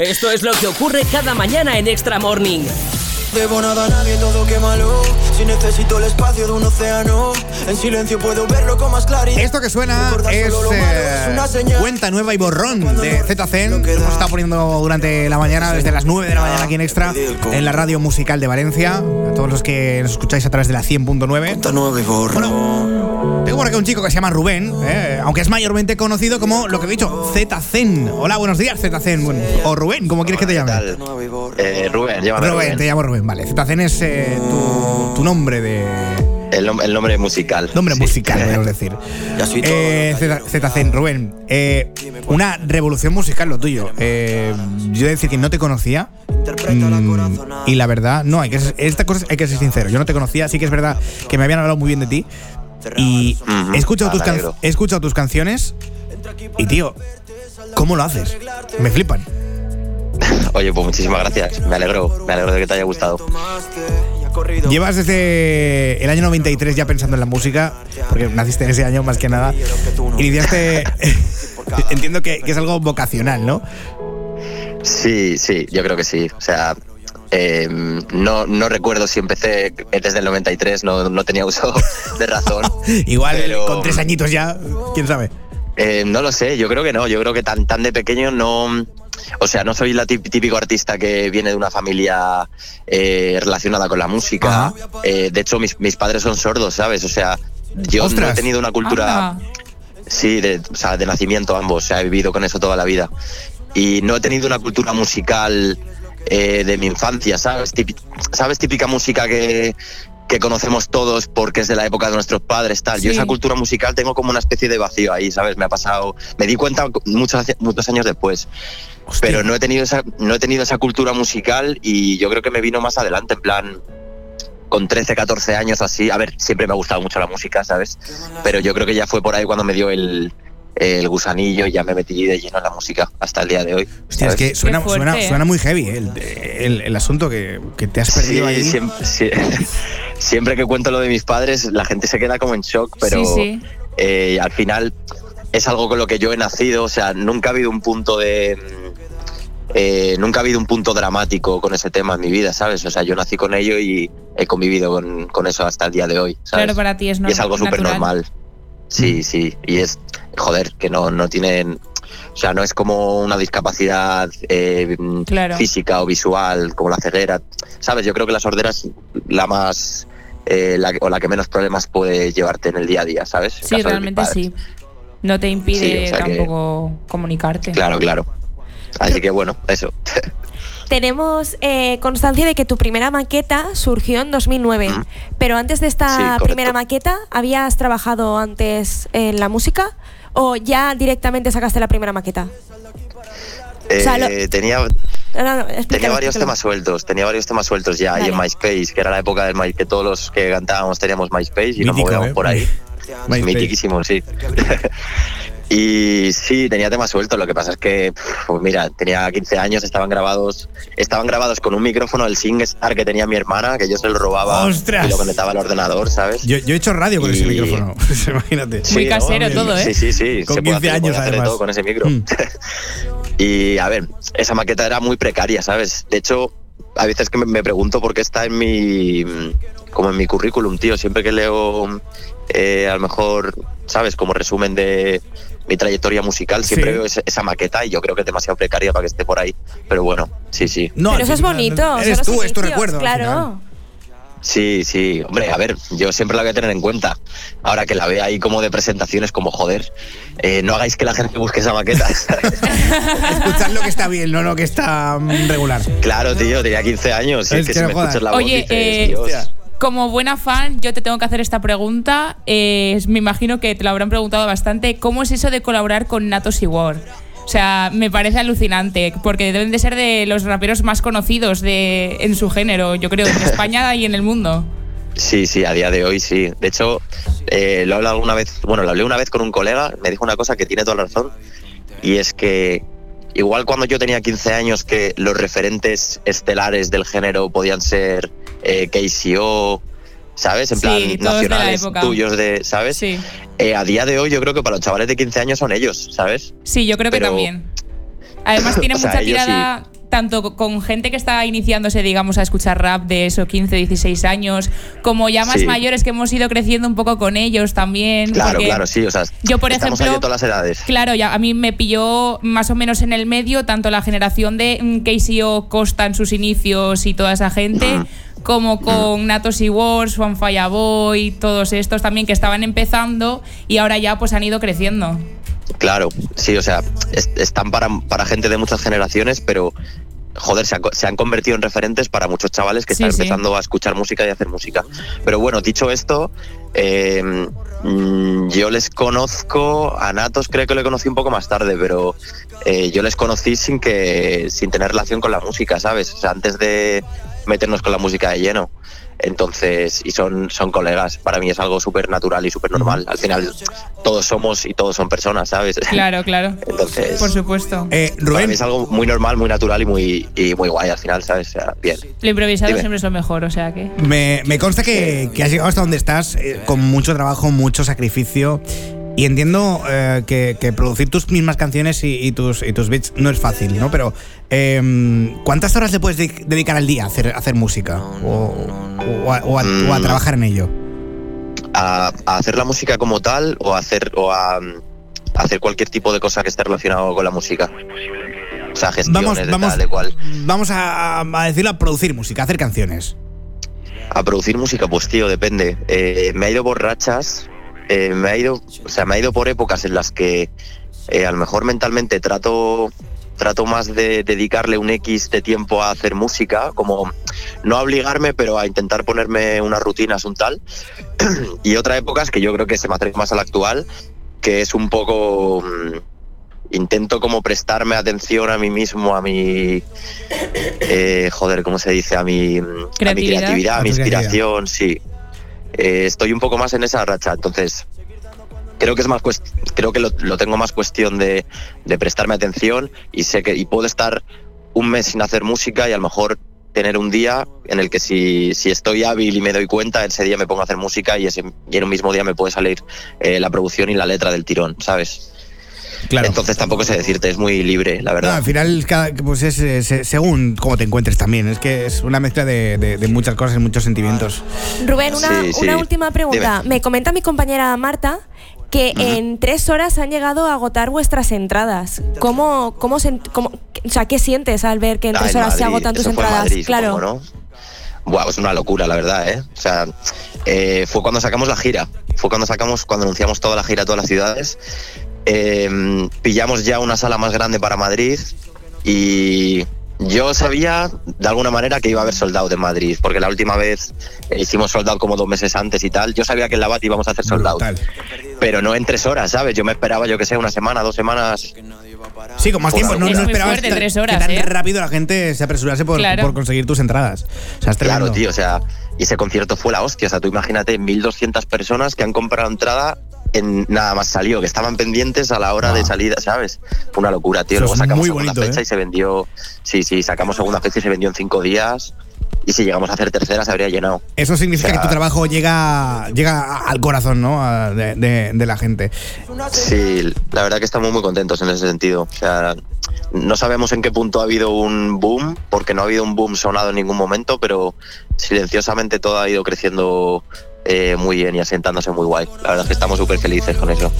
Esto es lo que ocurre cada mañana en Extra Morning. Debo nada a nadie, todo malo. Si necesito el espacio de un océano, en silencio puedo verlo con más claridad. Esto que suena es, eh, cuenta nueva y borrón de ZCen. Hemos estado poniendo durante la mañana, desde las 9 de la mañana aquí en Extra, en la radio musical de Valencia. A todos los que nos escucháis a través de la 100.9. nueva y borrón. tengo por aquí un chico que se llama Rubén, eh, aunque es mayormente conocido como lo que he dicho, ZCen. Hola, buenos días, ZCen. o Rubén, como quieres que te llame. Eh, Rubén, llámame Rubén. Rubén, te llamo Rubén. Vale, Zetacen es eh, tu, nombre de. El, nombre musical. Nombre musical, podemos decir. eh, Zetacen, Rubén, eh, una revolución musical lo tuyo. Eh, yo decir que no te conocía. Mm, y la verdad, no, hay que esta cosa hay que ser sincero. Yo no te conocía, sí que es verdad que me habían hablado muy bien de ti. Y he, escuchado tus he escuchado tus canciones. Y tío, ¿cómo lo haces? Me flipan. Oye, pues muchísimas gracias. Me alegro, me alegro de que te haya gustado. Llevas desde el año 93 ya pensando en la música, porque naciste en ese año más que nada. Iniciaste. entiendo que, es algo vocacional, ¿no? Sí, sí, yo creo que sí. O sea, em, no, no recuerdo si empecé desde el 93, no, no tenía uso de razón. Igual con tres añitos ya, quién sabe. Eh, no lo sé, yo creo que no. Yo creo que tan, tan de pequeño no o sea, no soy el típico artista que viene de una familia eh, relacionada con la música. Eh, de hecho, mis, padres son sordos, ¿sabes? O sea, yo no he tenido una cultura... Sí, de, o sea, de nacimiento ambos, o sea, he vivido con eso toda la vida. Y no he tenido una cultura musical eh, de mi infancia, ¿sabes? ¿Sabes? Típica música que, que conocemos todos porque es de la época de nuestros padres, tal. Yo esa cultura musical tengo como una especie de vacío ahí, ¿sabes? Me ha pasado, me di cuenta muchos, muchos años después. Pero no he tenido esa, no he tenido esa cultura musical y yo creo que me vino más adelante, en plan con 13, 14 años así. A ver, siempre me ha gustado mucho la música, ¿sabes? Pero yo creo que ya fue por ahí cuando me dio el, el gusanillo y ya me metí de lleno en la música hasta el día de hoy. Hostia, es que suena, suena, muy heavy el, el, asunto que, que, te has perdido ahí. Siempre, que cuento lo de mis padres, la gente se queda como en shock, pero eh, al final es algo con lo que yo he nacido, o sea, nunca ha habido un punto de... Eh, nunca ha habido un punto dramático con ese tema en mi vida, ¿sabes? O sea, yo nací con ello y he convivido con, con eso hasta el día de hoy. ¿sabes? Claro, para ti es normal. Y es algo súper normal. Sí, mm. sí. Y es, joder, que no, no tienen. O sea, no es como una discapacidad eh, física o visual, como la ceguera. ¿Sabes? Yo creo que la sordera es la más. Eh, la, o la que menos problemas puede llevarte en el día a día, ¿sabes? sí, realmente sí. No te impide tampoco comunicarte. Claro, claro. Así que bueno, eso. tenemos eh, constancia de que tu primera maqueta surgió en 2009, pero antes de esta primera maqueta, ¿habías trabajado antes en la música o ya directamente sacaste la primera maqueta? Eh, tenía, tenía varios temas sueltos, tenía varios temas sueltos ya ahí en MySpace, que era la época del My, que todos los que cantábamos teníamos MySpace y nos movíamos ¿eh? por ahí. Mítiquísimo, sí. Y sí, tenía temas sueltos, lo que pasa es que, pues mira, tenía 15 años, estaban grabados estaban grabados con un micrófono del SingStar que tenía mi hermana, que yo se lo robaba y lo conectaba al ordenador, ¿sabes? Yo, he hecho radio con ese micrófono, imagínate. Muy casero todo, ¿eh? Sí, sí, sí. Con 15 años, además. todo con ese micro. Mm. y a ver, esa maqueta era muy precaria, ¿sabes? De hecho, a veces que me pregunto por qué está en mi como en mi currículum, tío. Siempre que leo eh, a lo mejor, ¿sabes? Como resumen de mi trayectoria musical, siempre veo esa, maqueta y yo creo que es demasiado precaria para que esté por ahí. Pero bueno, sí, sí. No, Pero eso es bonito. Eres tú, es tu recuerdo. Claro. Sí, sí, hombre, a ver, yo siempre la voy a tener en cuenta. Ahora que la vea ahí como de presentaciones, como joder, eh, no hagáis que la gente busque esa maqueta. Escuchad lo que está bien, no lo que está mm, regular. Claro, tío, tenía 15 años. Es, que, si me escuchas la voz, Oye, eh, como buena fan, yo te tengo que hacer esta pregunta. Eh, me imagino que te lo habrán preguntado bastante. ¿Cómo es eso de colaborar con Natos y War? O sea, me parece alucinante, porque deben de ser de los raperos más conocidos de, en su género, yo creo, en España y en el mundo. Sí, sí, a día de hoy sí. De hecho, eh, lo he hablado alguna vez, bueno, lo hablé una vez con un colega, me dijo una cosa que tiene toda la razón, y es que igual cuando yo tenía 15 años que los referentes estelares del género podían ser eh, KCO, ¿sabes? En plan, nacionales tuyos de, ¿sabes? Sí. Eh, a día de hoy yo creo que para los chavales de 15 años son ellos, ¿sabes? Sí, yo creo que también. Además tiene mucha tirada tanto con gente que está iniciándose, digamos, a escuchar rap de eso, 15, 16 años, como ya más mayores que hemos ido creciendo un poco con ellos también. Claro, claro, sí. O sea, yo, por ejemplo, ahí todas las edades. Claro, ya a mí me pilló más o menos en el medio tanto la generación de mm, Casey O Costa en sus inicios y toda esa gente. Como con Natos y Wars, One Fire Boy, todos estos también que estaban empezando y ahora ya pues han ido creciendo. Claro, sí, o sea, están para, para gente de muchas generaciones, pero joder, se, han convertido en referentes para muchos chavales que están empezando a escuchar música y hacer música. Pero bueno, dicho esto, eh, mm, yo les conozco, a Natos creo que lo conocí un poco más tarde, pero eh, yo les conocí sin que sin tener relación con la música, ¿sabes? O sea, antes de meternos con la música de lleno. Entonces, y son, son colegas. Para mí es algo súper natural y súper normal. Al final, todos somos y todos son personas, ¿sabes? Claro, claro. Entonces, por supuesto. Eh, Rubén. Para mí es algo muy normal, muy natural y muy, y muy guay al final, ¿sabes? O sea, bien. Lo improvisado siempre es lo mejor, o sea que. Me, me consta que, que has llegado hasta donde estás eh, con mucho trabajo, mucho sacrificio. Y entiendo eh, que, producir tus mismas canciones y, tus, y tus beats no es fácil, ¿no? Pero, em, ¿cuántas horas le puedes dedicar al día a hacer, hacer música? O, a, mm. trabajar en ello? A, hacer la música como tal o a hacer, o a, hacer cualquier tipo de cosa que esté relacionado con la música. O sea, gestiones vamos, de vamos, tal, cual. Vamos a, decirlo, a producir música, a hacer canciones. A producir música, pues tío, depende. Eh, me ha ido borrachas eh, me ha ido, o sea, me ha ido por épocas en las que eh, a lo mejor mentalmente trato trato más de dedicarle un X de tiempo a hacer música, como no a obligarme, pero a intentar ponerme unas rutinas, un tal. y otra época es que yo creo que se me atreve más a la actual, que es un poco... Mm, intento como prestarme atención a mí mismo, a mi... Eh, joder, ¿cómo se dice? A mi, a mi creatividad, a mi inspiración, sí. Eh, estoy un poco más en esa racha. Entonces, creo que es más creo que lo, tengo más cuestión de, prestarme atención y sé que y puedo estar un mes sin hacer música y a lo mejor tener un día en el que si, si estoy hábil y me doy cuenta, ese día me pongo a hacer música y, ese, y en un mismo día me puede salir eh, la producción y la letra del tirón, ¿sabes? Entonces tampoco sé decirte, es muy libre, la verdad. al final, pues es, según cómo te encuentres también. Es que es una mezcla de, muchas cosas y muchos sentimientos. Rubén, una, última pregunta. Me comenta mi compañera Marta que en tres horas han llegado a agotar vuestras entradas. ¿Cómo, cómo, o sea, qué sientes al ver que en tres horas se agotan tus entradas? claro. es una locura, la verdad, ¿eh? O sea, eh, fue cuando sacamos la gira. Fue cuando sacamos, cuando anunciamos toda la gira a todas las ciudades. Em, pillamos ya una sala más grande para Madrid y yo sabía de alguna manera que iba a haber soldado de Madrid, porque la última vez hicimos soldado como dos meses antes y tal. Yo sabía que en la BAT íbamos a hacer soldado, pero no en tres horas, ¿sabes? Yo me esperaba, yo que sé, una semana, dos semanas. Sí, con más tiempo. No, no esperabas que tan ¿eh? rápido la gente se apresurase por, por conseguir tus entradas. O sea, es claro, tío, o sea, y ese concierto fue la hostia. O sea, tú imagínate 1.200 personas que han comprado entrada en, nada más salió, que estaban pendientes a la hora de salida, ¿sabes? Una locura, tío. Luego sacamos segunda fecha ¿eh? y se vendió. Sí, sí, sacamos segunda fecha y se vendió en cinco días. Y si llegamos a hacer tercera, se habría llenado. Eso significa que tu trabajo llega, llega al corazón, ¿no? De, de, la gente. Sí, la verdad que estamos muy contentos en ese sentido. O sea, no sabemos en qué punto ha habido un boom, porque no ha habido un boom sonado en ningún momento, pero silenciosamente todo ha ido creciendo eh, muy bien y asentándose muy guay. La verdad es que estamos súper felices con eso.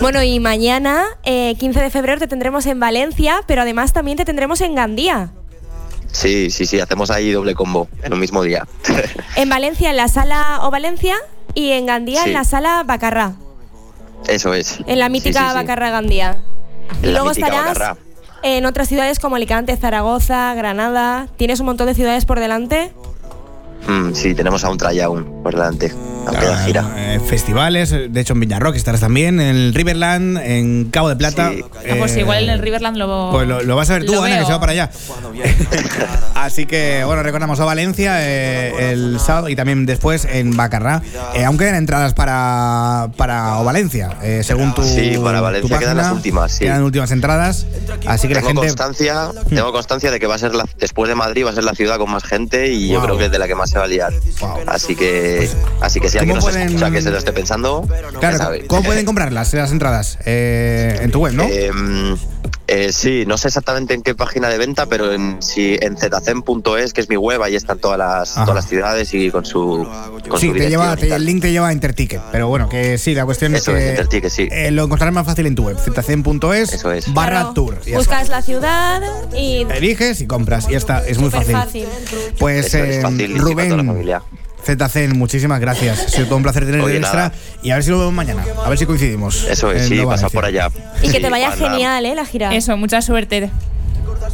Bueno, y mañana, 15 eh, de febrero, te tendremos en Valencia, pero además también te tendremos en Gandía. Sí, sí, sí, hacemos ahí doble combo en un mismo día. en Valencia, en la sala O Valencia, y en Gandía, en la sala Bacarrá. Eso es. En la mítica Bacarrá Gandía. y luego estarás en otras ciudades como Alicante, Zaragoza, Granada. ¿Tienes un montón de ciudades por delante? Mm, sí, tenemos a un try aún por delante. Eh, festivales, de hecho en Villarroque estarás también, en el Riverland, en Cabo de Plata. Ah, pues igual en el Riverland lo, pues lo, vas a ver tú, Ana, que se va para allá. Así que, bueno, recordamos a Valencia eh, el sábado y también después en Bacarrá. Eh, aún quedan entradas para, para Valencia, según tu. Sí, para Valencia quedan las últimas, sí. Quedan últimas entradas. Así que tengo la gente. Constancia, tengo constancia de que va a ser la, después de Madrid, va a ser la ciudad con más gente y yo creo que es de la que más se va a liar. Así que, así que si alguien nos pueden... escucha que se lo esté pensando, claro, ¿cómo pueden comprarlas, las entradas? Eh, en tu web, ¿no? Em, Eh, sí, no sé exactamente en qué página de venta, pero en, si, en zcen.es, que es mi web, ahí están todas las, todas las ciudades y con su. Con sí, te lleva, el link te lleva a Interticket, pero bueno, que sí, la cuestión es que. Interticket, sí. Eh, lo encontrarás más fácil en tu web, zcen.es es. barra tour. Buscas la ciudad y. Eliges y compras, y ya está, es muy fácil. fácil. Pues eh, Rubén. ZCen, muchísimas gracias. Ha sido todo un placer tener el extra y a ver si lo vemos mañana. A ver si coincidimos. Eso es, sí, pasa por allá. Y que te vaya genial, ¿eh? La gira. Eso, mucha suerte.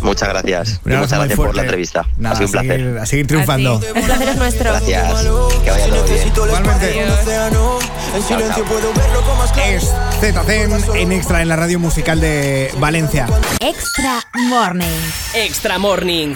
Muchas gracias. Muchas gracias por la entrevista. ha sido un placer. A seguir triunfando. El placer es nuestro. Gracias. Que vaya todo bien. Igualmente. Es ZCen en Extra en la radio musical de Valencia. Extra Morning. Extra Morning.